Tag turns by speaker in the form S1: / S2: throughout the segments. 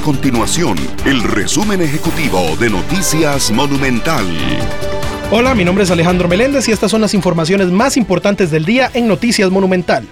S1: continuación el resumen ejecutivo de Noticias Monumental.
S2: Hola, mi nombre es Alejandro Meléndez y estas son las informaciones más importantes del día en Noticias Monumental.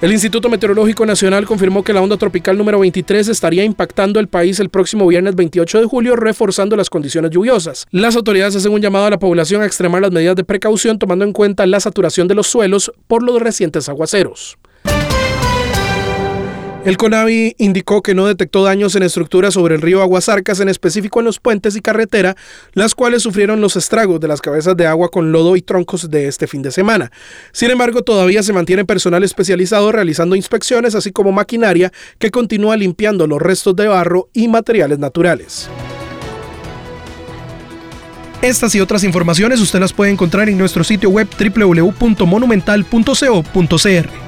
S2: El Instituto Meteorológico Nacional confirmó que la onda tropical número 23 estaría impactando el país el próximo viernes 28 de julio, reforzando las condiciones lluviosas. Las autoridades hacen un llamado a la población a extremar las medidas de precaución tomando en cuenta la saturación de los suelos por los recientes aguaceros. El CONAVI indicó que no detectó daños en estructuras sobre el río Aguasarcas, en específico en los puentes y carretera, las cuales sufrieron los estragos de las cabezas de agua con lodo y troncos de este fin de semana. Sin embargo, todavía se mantiene personal especializado realizando inspecciones, así como maquinaria que continúa limpiando los restos de barro y materiales naturales. Estas y otras informaciones usted las puede encontrar en nuestro sitio web www.monumental.co.cr.